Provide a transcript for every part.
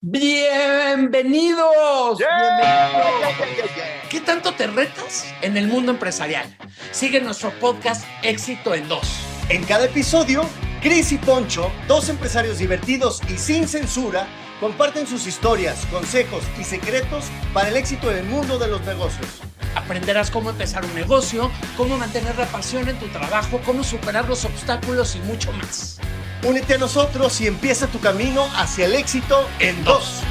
Bienvenidos. ¿Qué tanto te retas en el mundo empresarial? Sigue nuestro podcast Éxito en Dos. En cada episodio, Chris y Poncho, dos empresarios divertidos y sin censura, comparten sus historias, consejos y secretos para el éxito en el mundo de los negocios. Aprenderás cómo empezar un negocio, cómo mantener la pasión en tu trabajo, cómo superar los obstáculos y mucho más. Únete a nosotros y empieza tu camino hacia el éxito en dos.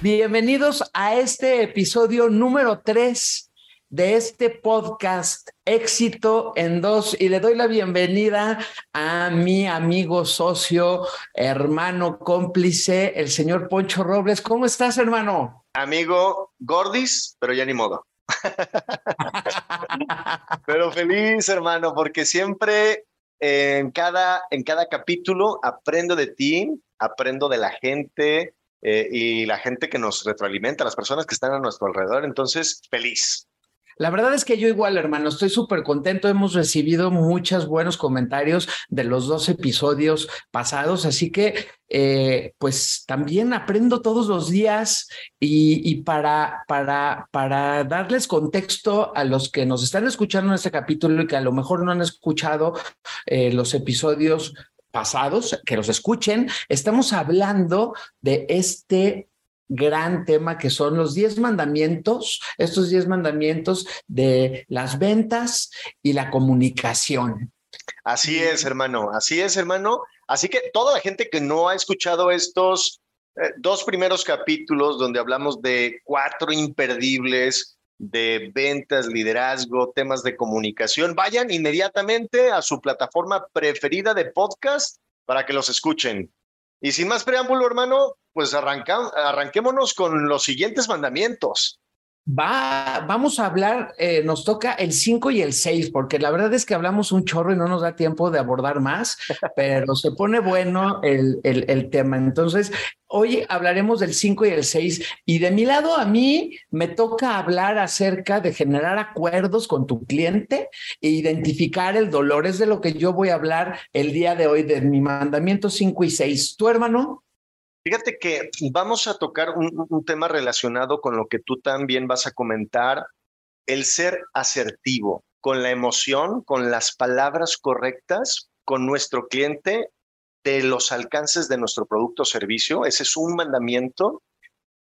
Bienvenidos a este episodio número 3 de este podcast Éxito en dos y le doy la bienvenida a mi amigo, socio, hermano, cómplice, el señor Poncho Robles. ¿Cómo estás, hermano? Amigo Gordis, pero ya ni modo. pero feliz, hermano, porque siempre en cada, en cada capítulo aprendo de ti, aprendo de la gente eh, y la gente que nos retroalimenta, las personas que están a nuestro alrededor. Entonces, feliz. La verdad es que yo igual, hermano, estoy súper contento. Hemos recibido muchos buenos comentarios de los dos episodios pasados, así que eh, pues también aprendo todos los días y, para, para, para darles contexto a los que nos están escuchando en este capítulo y que a lo mejor no han escuchado eh, los episodios pasados, que los escuchen, estamos hablando de este gran tema que son los diez mandamientos, estos diez mandamientos de las ventas y la comunicación. Así es, hermano, así es, hermano. Así que toda la gente que no ha escuchado estos eh, dos primeros capítulos donde hablamos de cuatro imperdibles de ventas, liderazgo, temas de comunicación, vayan inmediatamente a su plataforma preferida de podcast para que los escuchen. Y sin más preámbulo, hermano, pues arranquémonos con los siguientes mandamientos. Va, vamos a hablar, eh, nos toca el 5 y el 6, porque la verdad es que hablamos un chorro y no nos da tiempo de abordar más, pero se pone bueno el, el, el tema. Entonces, hoy hablaremos del 5 y el 6. Y de mi lado, a mí me toca hablar acerca de generar acuerdos con tu cliente e identificar el dolor. Es de lo que yo voy a hablar el día de hoy, de mi mandamiento 5 y 6. ¿Tu hermano? Fíjate que vamos a tocar un, tema relacionado con lo que tú también vas a comentar, el ser asertivo, con la emoción, con las palabras correctas, con nuestro cliente, de los alcances de nuestro producto o servicio. Ese es un mandamiento.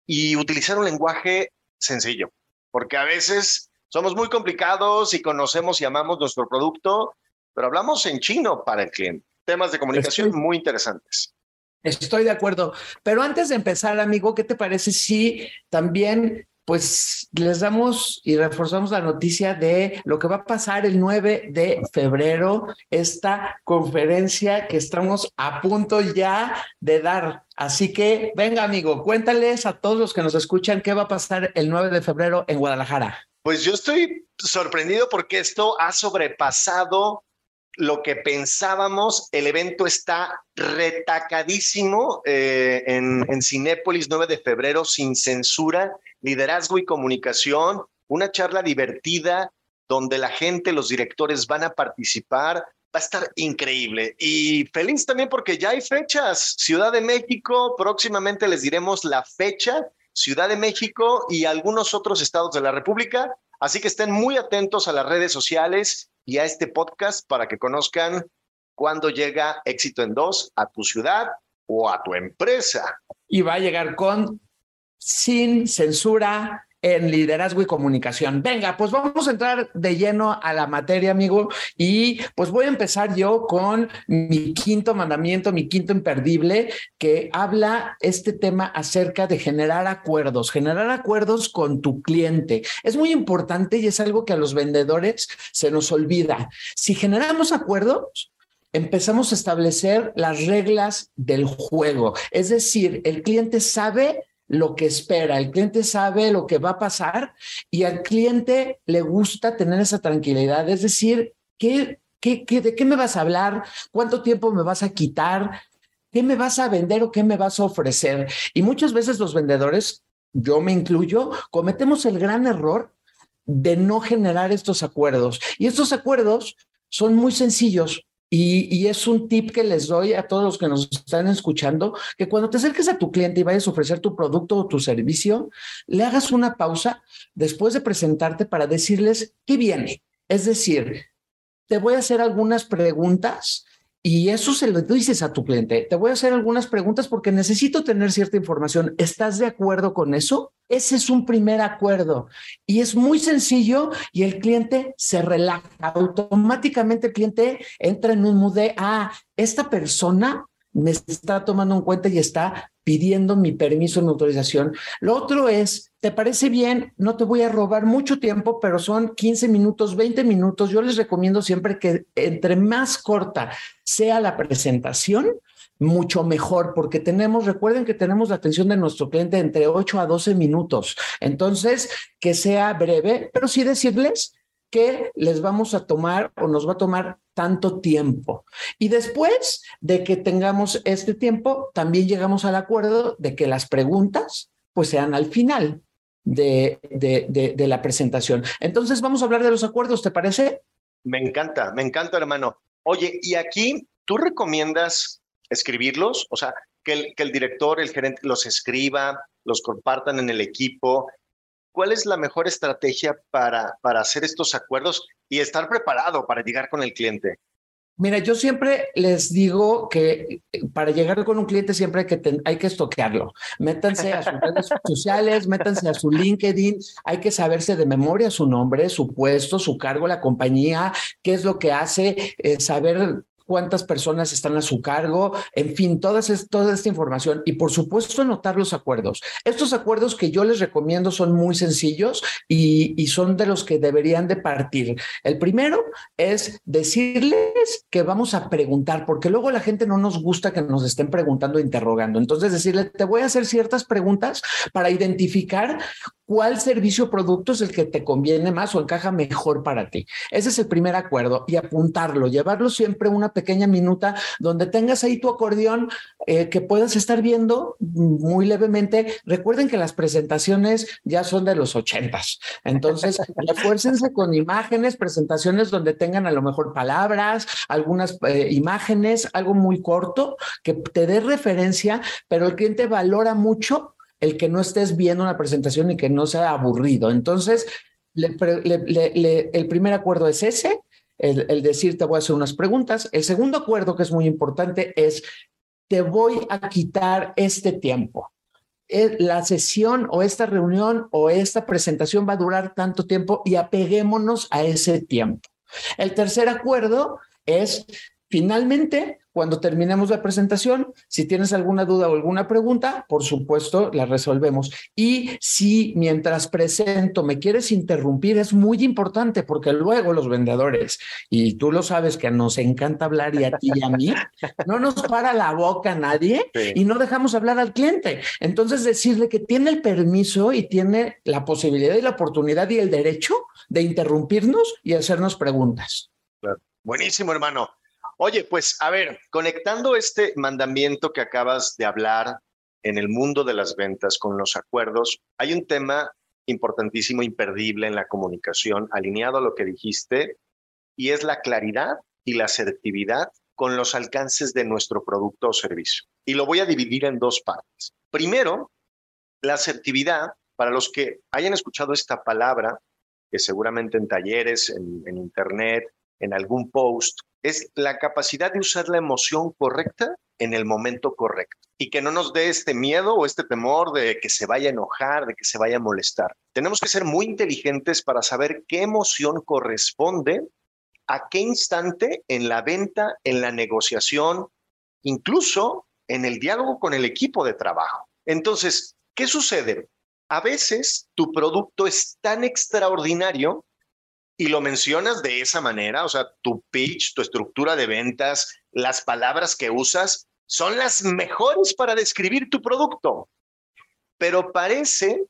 Y utilizar un lenguaje sencillo, porque a veces somos muy complicados y conocemos y amamos nuestro producto, pero hablamos en chino para el cliente. Temas de comunicación muy interesantes. Estoy de acuerdo. Pero antes de empezar, amigo, ¿qué te parece si también pues les damos y reforzamos la noticia de lo que va a pasar el 9 de febrero, esta conferencia que estamos a punto ya de dar. Así que venga, amigo, cuéntales a todos los que nos escuchan qué va a pasar el 9 de febrero en Guadalajara. Pues yo estoy sorprendido porque esto ha sobrepasado lo que pensábamos. El evento está retacadísimo eh, en, en Cinépolis 9 de febrero, sin censura, liderazgo y comunicación, una charla divertida donde la gente, los directores van a participar. Va a estar increíble. Y feliz también porque ya hay fechas. Ciudad de México, próximamente les diremos la fecha. Ciudad de México y algunos otros estados de la República. Así que estén muy atentos a las redes sociales y a este podcast para que conozcan cuándo llega éxito en dos a tu ciudad o a tu empresa. Y va a llegar con sin censura, en liderazgo y comunicación. Venga, pues vamos a entrar de lleno a la materia, amigo, y pues voy a empezar yo con mi quinto mandamiento, mi quinto imperdible, que habla este tema acerca de generar acuerdos, generar acuerdos con tu cliente. Es muy importante y es algo que a los vendedores se nos olvida. Si generamos acuerdos, empezamos a establecer las reglas del juego. Es decir, el cliente sabe lo que espera, el cliente sabe lo que va a pasar y al cliente le gusta tener esa tranquilidad, es decir, ¿qué, qué, qué, ¿de qué me vas a hablar? ¿Cuánto tiempo me vas a quitar? ¿Qué me vas a vender o qué me vas a ofrecer? Y muchas veces los vendedores, yo me incluyo, cometemos el gran error de no generar estos acuerdos. Y estos acuerdos son muy sencillos. Y, es un tip que les doy a todos los que nos están escuchando, que cuando te acerques a tu cliente y vayas a ofrecer tu producto o tu servicio, le hagas una pausa después de presentarte para decirles qué viene. Es decir, te voy a hacer algunas preguntas y eso se lo dices a tu cliente. Te voy a hacer algunas preguntas porque necesito tener cierta información. ¿Estás de acuerdo con eso? Ese es un primer acuerdo y es muy sencillo y el cliente se relaja. Automáticamente el cliente entra en un mood de, ah, esta persona me está tomando en cuenta y está pidiendo mi permiso, mi autorización. Lo otro es, ¿te parece bien? No te voy a robar mucho tiempo, pero son 15 minutos, 20 minutos. Yo les recomiendo siempre que entre más corta sea la presentación, mucho mejor, porque tenemos, recuerden que tenemos la atención de nuestro cliente entre 8 a 12 minutos. Entonces, que sea breve, pero sí decirles que les vamos a tomar o nos va a tomar tanto tiempo. Y después de que tengamos este tiempo, también llegamos al acuerdo de que las preguntas pues sean al final de, de, de, la presentación. Entonces vamos a hablar de los acuerdos, ¿te parece? Me encanta, me encanta, hermano. Oye, y aquí tú recomiendas escribirlos, o sea, que el, que el director, el gerente los escriba, los compartan en el equipo, ¿cuál es la mejor estrategia para, para hacer estos acuerdos y estar preparado para llegar con el cliente? Mira, yo siempre les digo que eh, para llegar con un cliente siempre hay que, hay que estoquearlo. Métanse a sus redes sociales, métanse a su LinkedIn, hay que saberse de memoria su nombre, su puesto, su cargo, la compañía, qué es lo que hace, eh, saber cuántas personas están a su cargo, en fin, toda esta información y por supuesto anotar los acuerdos. Estos acuerdos que yo les recomiendo son muy sencillos y, y son de los que deberían de partir. El primero es decirles que vamos a preguntar, porque luego la gente no nos gusta que nos estén preguntando, e interrogando. Entonces decirle, te voy a hacer ciertas preguntas para identificar cuál servicio o producto es el que te conviene más o encaja mejor para ti. Ese es el primer acuerdo y apuntarlo, llevarlo siempre una pequeña minuta donde tengas ahí tu acordeón eh, que puedas estar viendo muy levemente. Recuerden que las presentaciones ya son de los ochentas, entonces refuércense con imágenes, presentaciones donde tengan a lo mejor palabras, algunas eh, imágenes, algo muy corto que te dé referencia, pero el cliente valora mucho el que no estés viendo una presentación y que no sea aburrido. Entonces, el primer acuerdo es ese, el, el, decir te voy a hacer unas preguntas. El segundo acuerdo que es muy importante es te voy a quitar este tiempo. Eh, la sesión o esta reunión o esta presentación va a durar tanto tiempo y apeguémonos a ese tiempo. El tercer acuerdo es finalmente cuando terminemos la presentación, si tienes alguna duda o alguna pregunta, por supuesto, la resolvemos. Y si mientras presento me quieres interrumpir, es muy importante porque luego los vendedores, y tú lo sabes que nos encanta hablar y a ti y a mí, no nos para la boca nadie y no dejamos hablar al cliente. Entonces, decirle que tiene el permiso y tiene la posibilidad y la oportunidad y el derecho de interrumpirnos y hacernos preguntas. Buenísimo, hermano. Oye, pues a ver, conectando este mandamiento que acabas de hablar en el mundo de las ventas con los acuerdos, hay un tema importantísimo, imperdible en la comunicación, alineado a lo que dijiste, y es la claridad y la asertividad con los alcances de nuestro producto o servicio. Y lo voy a dividir en dos partes. Primero, la asertividad, para los que hayan escuchado esta palabra, que seguramente en talleres, en, en internet, en algún post, es la capacidad de usar la emoción correcta en el momento correcto y que no nos dé este miedo o este temor de que se vaya a enojar, de que se vaya a molestar. Tenemos que ser muy inteligentes para saber qué emoción corresponde a qué instante en la venta, en la negociación, incluso en el diálogo con el equipo de trabajo. Entonces, ¿qué sucede? A veces tu producto es tan extraordinario y lo mencionas de esa manera, o sea, tu pitch, tu estructura de ventas, las palabras que usas son las mejores para describir tu producto. Pero parece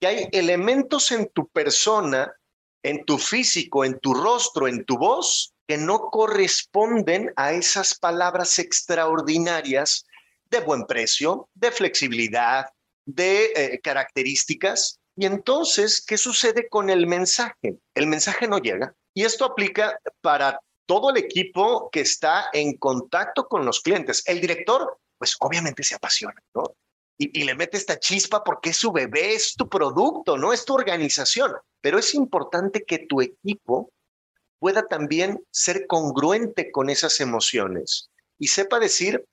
que hay elementos en tu persona, en tu físico, en tu rostro, en tu voz, que no corresponden a esas palabras extraordinarias de buen precio, de flexibilidad, de eh, características y entonces, ¿qué sucede con el mensaje? El mensaje no llega. Y esto aplica para todo el equipo que está en contacto con los clientes. El director, pues obviamente se apasiona, ¿no? Y, y, le mete esta chispa porque es su bebé, es tu producto, no es tu organización. Pero es importante que tu equipo pueda también ser congruente con esas emociones y sepa decir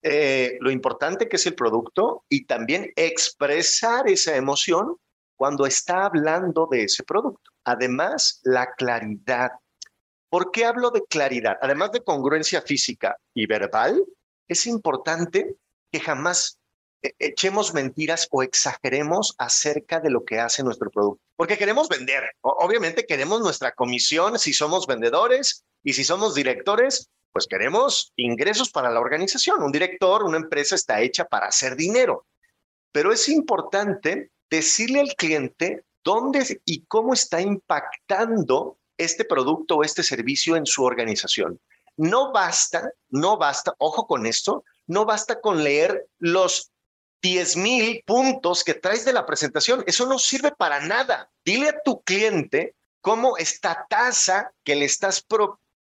eh, lo importante que es el producto y también expresar esa emoción cuando está hablando de ese producto. Además, la claridad. ¿Por qué hablo de claridad? Además de congruencia física y verbal, es importante que jamás e-, echemos mentiras o exageremos acerca de lo que hace nuestro producto. Porque queremos vender. Obviamente queremos nuestra comisión si somos vendedores y si somos directores, pues queremos ingresos para la organización. Un director, una empresa está hecha para hacer dinero. Pero es importante decirle al cliente dónde y cómo está impactando este producto o este servicio en su organización. No basta, no basta, ojo con esto, no basta con leer los 10 mil puntos que traes de la presentación. Eso no sirve para nada. Dile a tu cliente cómo esta tasa que le estás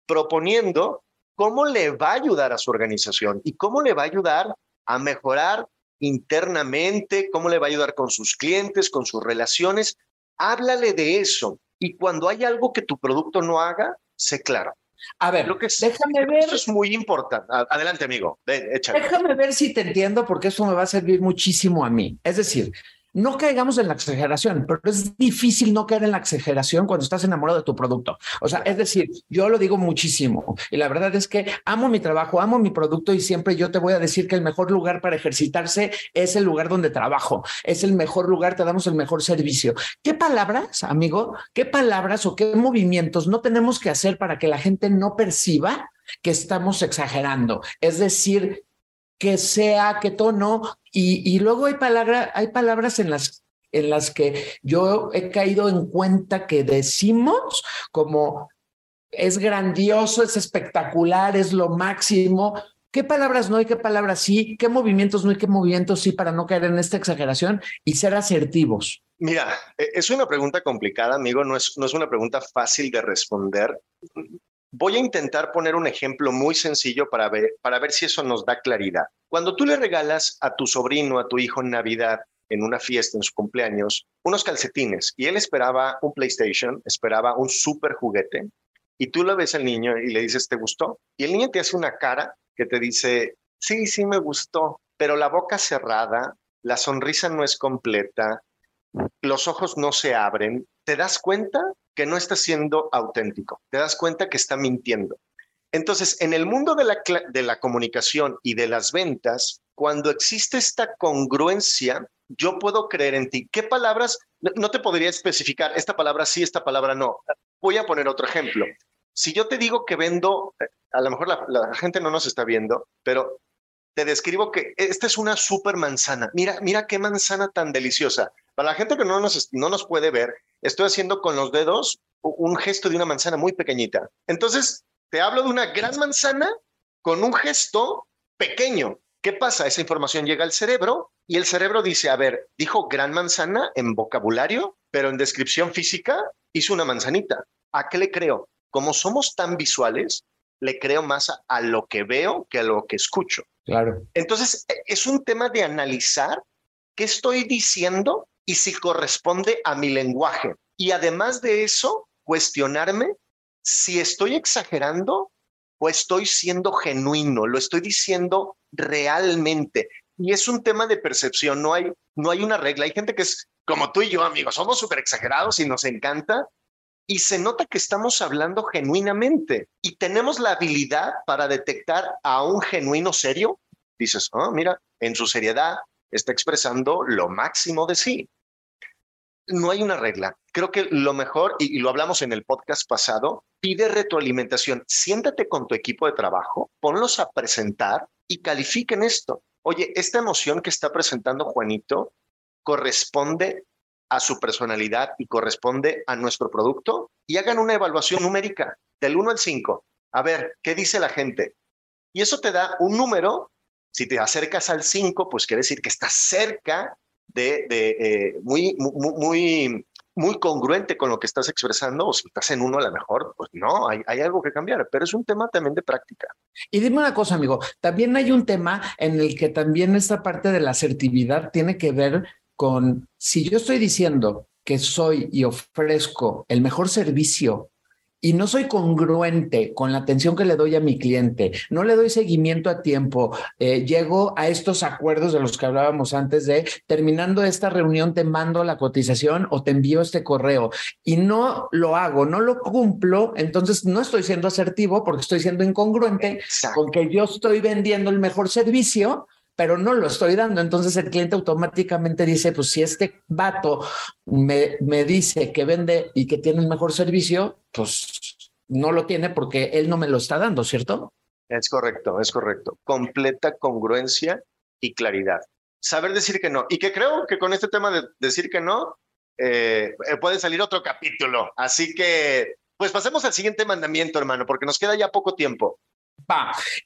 proponiendo, cómo le va a ayudar a su organización y cómo le va a ayudar a mejorar internamente, cómo le va a ayudar con sus clientes, con sus relaciones. Háblale de eso. Y cuando hay algo que tu producto no haga, sé claro. A ver, lo que déjame ver. Eso es muy importante. Adelante, amigo. Déjame ver si te entiendo, porque eso me va a servir muchísimo a mí. Es decir, no caigamos en la exageración, pero es difícil no caer en la exageración cuando estás enamorado de tu producto. O sea, es decir, yo lo digo muchísimo y la verdad es que amo mi trabajo, amo mi producto y siempre yo te voy a decir que el mejor lugar para ejercitarse es el lugar donde trabajo, es el mejor lugar, te damos el mejor servicio. ¿Qué palabras, amigo, qué palabras o qué movimientos no tenemos que hacer para que la gente no perciba que estamos exagerando? Es decir, que sea, qué tono, y, y luego hay, palabra, hay palabras en las, en las que yo he caído en cuenta que decimos como es grandioso, es espectacular, es lo máximo. ¿Qué palabras no hay, qué palabras sí? ¿Qué movimientos no hay, qué movimientos sí para no caer en esta exageración y ser asertivos? Mira, e, es una pregunta complicada, amigo, no es, no es una pregunta fácil de responder. Voy a intentar poner un ejemplo muy sencillo para ver, para ver si eso nos da claridad. Cuando tú le regalas a tu sobrino, a tu hijo en Navidad, en una fiesta, en su cumpleaños, unos calcetines y él esperaba un PlayStation, esperaba un super juguete, y tú lo ves al niño y le dices, ¿te gustó? Y el niño te hace una cara que te dice, sí, sí me gustó, pero la boca cerrada, la sonrisa no es completa, los ojos no se abren, ¿te das cuenta que no está siendo auténtico, te das cuenta que está mintiendo. Entonces, en el mundo de la, de la comunicación y de las ventas, cuando existe esta congruencia, yo puedo creer en ti. ¿Qué palabras? No, te podría especificar, esta palabra sí, esta palabra no. Voy a poner otro ejemplo. Si yo te digo que vendo, a lo mejor la, la gente no nos está viendo, pero te describo que esta es una super manzana. Mira, mira qué manzana tan deliciosa. Para la gente que no nos, no nos puede ver, estoy haciendo con los dedos un gesto de una manzana muy pequeñita. Entonces, te hablo de una gran manzana con un gesto pequeño. ¿Qué pasa? Esa información llega al cerebro y el cerebro dice, a ver, dijo gran manzana en vocabulario, pero en descripción física hizo una manzanita. ¿A qué le creo? Como somos tan visuales, le creo más a, a lo que veo que a lo que escucho. Claro. Entonces, e, es un tema de analizar qué estoy diciendo y si corresponde a mi lenguaje. Y además de eso, cuestionarme si estoy exagerando o estoy siendo genuino, lo estoy diciendo realmente. Y es un tema de percepción, no hay, no hay una regla. Hay gente que es como tú y yo, amigos, somos súper exagerados y nos encanta. Y se nota que estamos hablando genuinamente y tenemos la habilidad para detectar a un genuino serio. Dices, oh, mira, en su seriedad está expresando lo máximo de sí no hay una regla. Creo que lo mejor, y, lo hablamos en el podcast pasado, pide retroalimentación. Siéntate con tu equipo de trabajo, ponlos a presentar y califiquen esto. Oye, esta emoción que está presentando Juanito corresponde a su personalidad y corresponde a nuestro producto y hagan una evaluación numérica del 1 al 5. A ver, ¿qué dice la gente? Y eso te da un número. Si te acercas al 5, pues quiere decir que estás cerca de, eh, muy, muy, muy congruente con lo que estás expresando, o si estás en uno a lo mejor, pues no, hay, hay algo que cambiar, pero es un tema también de práctica. Y dime una cosa, amigo, también hay un tema en el que también esta parte de la asertividad tiene que ver con si yo estoy diciendo que soy y ofrezco el mejor servicio y no soy congruente con la atención que le doy a mi cliente, no le doy seguimiento a tiempo, eh, llego a estos acuerdos de los que hablábamos antes de terminando esta reunión te mando la cotización o te envío este correo y no lo hago, no lo cumplo, entonces no estoy siendo asertivo porque estoy siendo incongruente con que yo estoy vendiendo el mejor servicio pero no lo estoy dando. Entonces el cliente automáticamente dice, pues si este vato me, me dice que vende y que tiene el mejor servicio, pues no lo tiene porque él no me lo está dando, ¿cierto? Es correcto, es correcto. Completa congruencia y claridad. Saber decir que no. Y que creo que con este tema de decir que no, eh, eh, puede salir otro capítulo. Así que, pues pasemos al siguiente mandamiento, hermano, porque nos queda ya poco tiempo.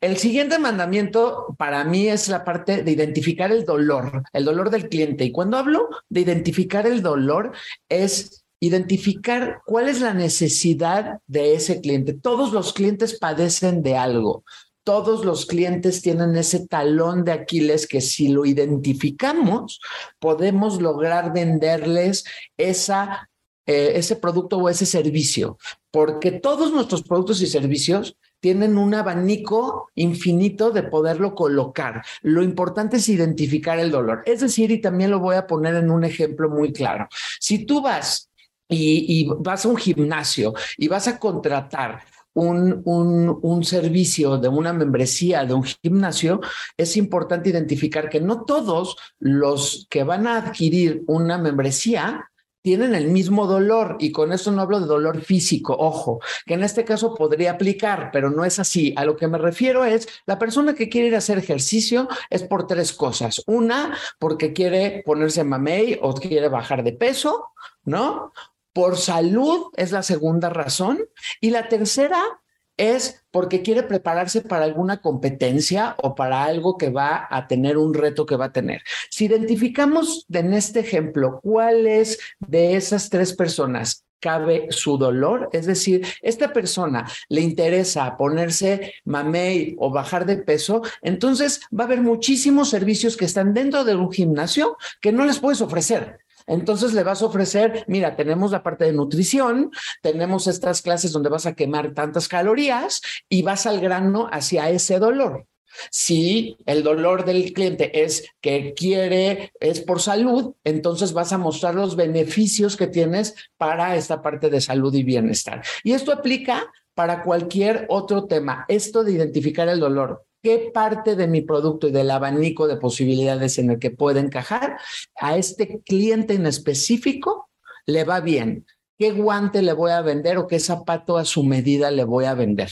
El siguiente mandamiento para mí es la parte de identificar el dolor, el dolor del cliente. Y cuando hablo de identificar el dolor, es identificar cuál es la necesidad de ese cliente. Todos los clientes padecen de algo. Todos los clientes tienen ese talón de Aquiles que si lo identificamos, podemos lograr venderles esa, eh, ese producto o ese servicio. Porque todos nuestros productos y servicios tienen un abanico infinito de poderlo colocar. Lo importante es identificar el dolor. Es decir, y también lo voy a poner en un ejemplo muy claro. Si tú vas y, vas a un gimnasio y vas a contratar un, un, servicio de una membresía de un gimnasio, es importante identificar que no todos los que van a adquirir una membresía tienen el mismo dolor y con eso no hablo de dolor físico, ojo, que en este caso podría aplicar, pero no es así. A lo que me refiero es la persona que quiere ir a hacer ejercicio es por tres cosas. Una, porque quiere ponerse mamey o quiere bajar de peso, ¿no? Por salud es la segunda razón. Y la tercera es porque quiere prepararse para alguna competencia o para algo que va a tener un reto que va a tener. Si identificamos en este ejemplo cuál es de esas tres personas cabe su dolor, es decir, esta persona le interesa ponerse mamey o bajar de peso, entonces va a haber muchísimos servicios que están dentro de un gimnasio que no les puedes ofrecer. Entonces le vas a ofrecer, mira, tenemos la parte de nutrición, tenemos estas clases donde vas a quemar tantas calorías y vas al grano hacia ese dolor. Si el dolor del cliente es que quiere, es por salud, entonces vas a mostrar los beneficios que tienes para esta parte de salud y bienestar. Y esto aplica para cualquier otro tema. Esto de identificar el dolor qué parte de mi producto y del abanico de posibilidades en el que puede encajar a este cliente en específico le va bien. ¿Qué guante le voy a vender o qué zapato a su medida le voy a vender?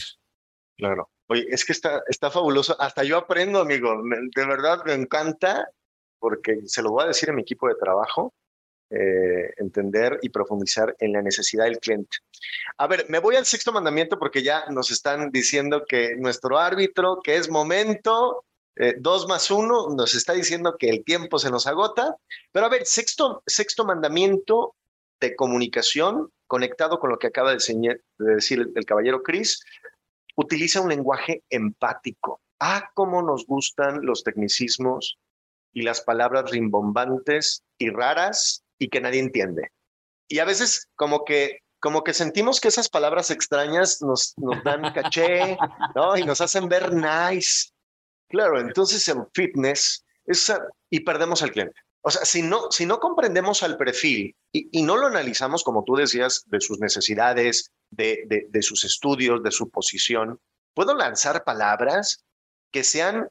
Claro. Oye, es que está, está fabuloso. Hasta yo aprendo, amigo. De verdad me encanta porque se lo voy a decir a mi equipo de trabajo. Eh, entender y profundizar en la necesidad del cliente. A ver, me voy al sexto mandamiento porque ya nos están diciendo que nuestro árbitro, que es momento, eh, dos más uno, nos está diciendo que el tiempo se nos agota. Pero a ver, sexto, sexto mandamiento de comunicación, conectado con lo que acaba de, de decir el, el caballero Chris, utiliza un lenguaje empático. Ah, cómo nos gustan los tecnicismos y las palabras rimbombantes y raras y que nadie entiende. Y a veces como que como que sentimos que esas palabras extrañas nos, nos dan caché, ¿no? Y nos hacen ver nice. Claro, entonces el fitness es, y perdemos al cliente. O sea, si no, si no comprendemos al perfil y, y no lo analizamos, como tú decías, de sus necesidades, de, de, de sus estudios, de su posición, puedo lanzar palabras que sean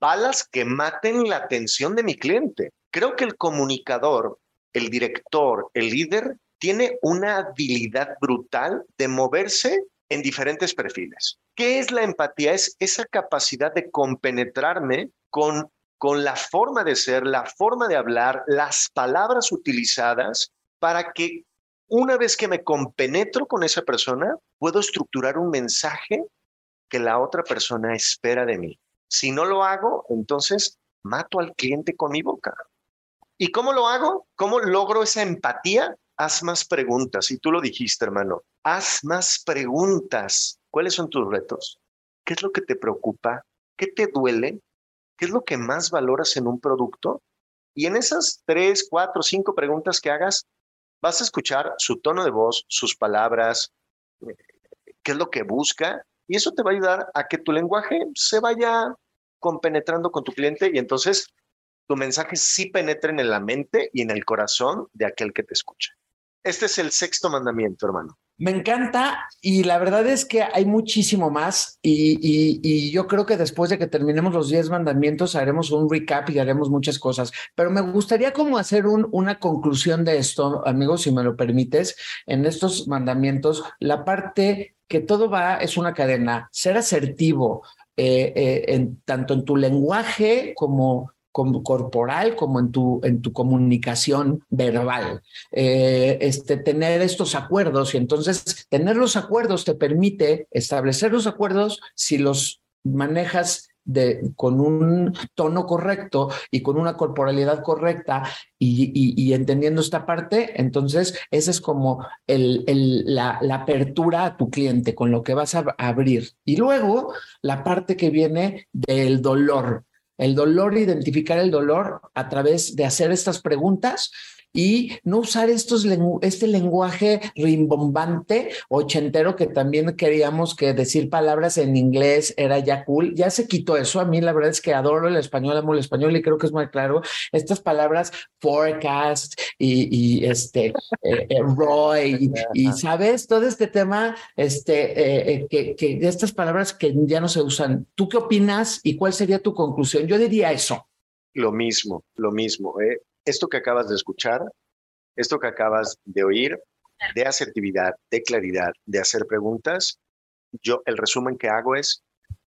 balas que maten la atención de mi cliente. Creo que el comunicador el director, el líder, tiene una habilidad brutal de moverse en diferentes perfiles. ¿Qué es la empatía? Es esa capacidad de compenetrarme con, con la forma de ser, la forma de hablar, las palabras utilizadas para que una vez que me compenetro con esa persona, puedo estructurar un mensaje que la otra persona espera de mí. Si no lo hago, entonces mato al cliente con mi boca. ¿Y cómo lo hago? ¿Cómo logro esa empatía? haz más preguntas. Y tú lo dijiste, hermano, haz más preguntas. ¿Cuáles son tus retos? ¿Qué es lo que te preocupa? ¿Qué te duele? ¿Qué es lo que más valoras en un producto? Y en esas tres, cuatro, cinco preguntas que hagas, vas a escuchar su tono de voz, sus palabras, qué es lo que busca, y eso te va a ayudar a que tu lenguaje se vaya compenetrando con tu cliente y entonces tu mensaje sí penetre en la mente y en el corazón de aquel que te escucha. Este es el sexto mandamiento, hermano. Me encanta y la verdad es que hay muchísimo más y, yo creo que después de que terminemos los 10 mandamientos haremos un recap y haremos muchas cosas, pero me gustaría como hacer un, una conclusión de esto, amigos, si me lo permites, en estos mandamientos, la parte que todo va, es una cadena, ser asertivo, eh, eh, en, tanto en tu lenguaje como como corporal como en tu, en tu comunicación verbal. Eh, este, tener estos acuerdos y entonces tener los acuerdos te permite establecer los acuerdos si los manejas de, con un tono correcto y con una corporalidad correcta y, entendiendo esta parte, entonces esa es como el, el, la, apertura a tu cliente con lo que vas a abrir. Y luego la parte que viene del dolor, el dolor, identificar el dolor a través de hacer estas preguntas y no usar estos este lenguaje rimbombante ochentero que también queríamos que decir palabras en inglés era ya cool. Ya se quitó eso. A mí la verdad es que adoro el español, amo el español y creo que es muy claro. Estas palabras forecast y, este eh, eh, Roy y, sabes todo este tema, este eh, que, que estas palabras que ya no se usan. ¿Tú qué opinas y cuál sería tu conclusión? Yo diría eso. Lo mismo, lo mismo. ¿eh? Esto que acabas de escuchar, esto que acabas de oír, de asertividad, de claridad, de hacer preguntas, yo el resumen que hago es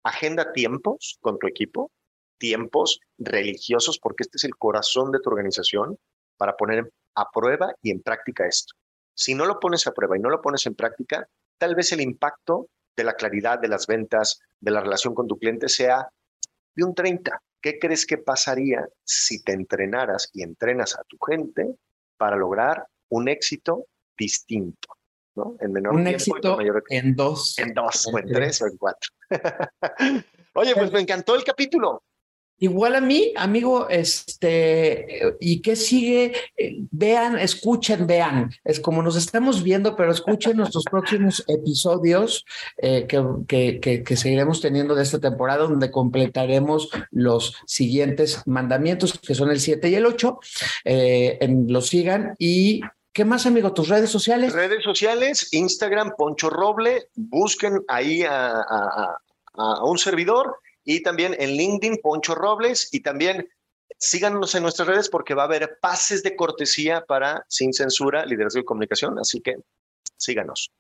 agenda tiempos con tu equipo, tiempos religiosos, porque este es el corazón de tu organización para poner a prueba y en práctica esto. Si no lo pones a prueba y no lo pones en práctica, tal vez el impacto de la claridad de las ventas, de la relación con tu cliente sea de un 30, ¿Qué crees que pasaría si te entrenaras y entrenas a tu gente para lograr un éxito distinto? ¿no? En menor un éxito en dos. En dos, o en tres o en cuatro. Oye, pues me encantó el capítulo. Igual a mí, amigo, este, ¿y qué sigue? Eh, vean, escuchen, vean. Es como nos estamos viendo, pero escuchen nuestros próximos episodios eh, que, que, que, seguiremos teniendo de esta temporada, donde completaremos los siguientes mandamientos, que son el 7 y el 8. Eh, los sigan y ¿Qué más, amigo? ¿Tus redes sociales? Redes sociales, Instagram, Poncho Roble. Busquen ahí a, a un servidor y también en LinkedIn, Poncho Robles, y también síganos en nuestras redes porque va a haber pases de cortesía para Sin Censura, Liderazgo y Comunicación, así que síganos.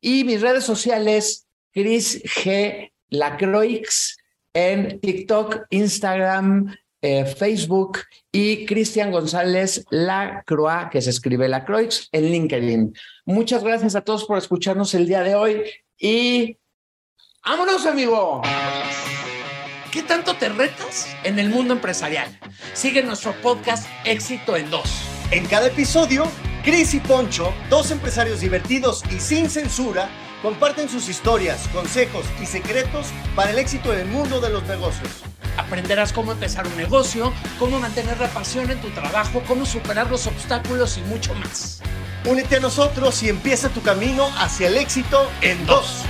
Y mis redes sociales, Chris G. Lacroix en TikTok, Instagram, eh, Facebook y Cristian González Lacroix, que se escribe Lacroix, en LinkedIn. Muchas gracias a todos por escucharnos el día de hoy y ¡vámonos, amigo! ¿Qué tanto te retas en el mundo empresarial? Sigue nuestro podcast Éxito en Dos. En cada episodio, Chris y Poncho, dos empresarios divertidos y sin censura, comparten sus historias, consejos y secretos para el éxito en el mundo de los negocios. Aprenderás cómo empezar un negocio, cómo mantener la pasión en tu trabajo, cómo superar los obstáculos y mucho más. Únete a nosotros y empieza tu camino hacia el éxito en dos.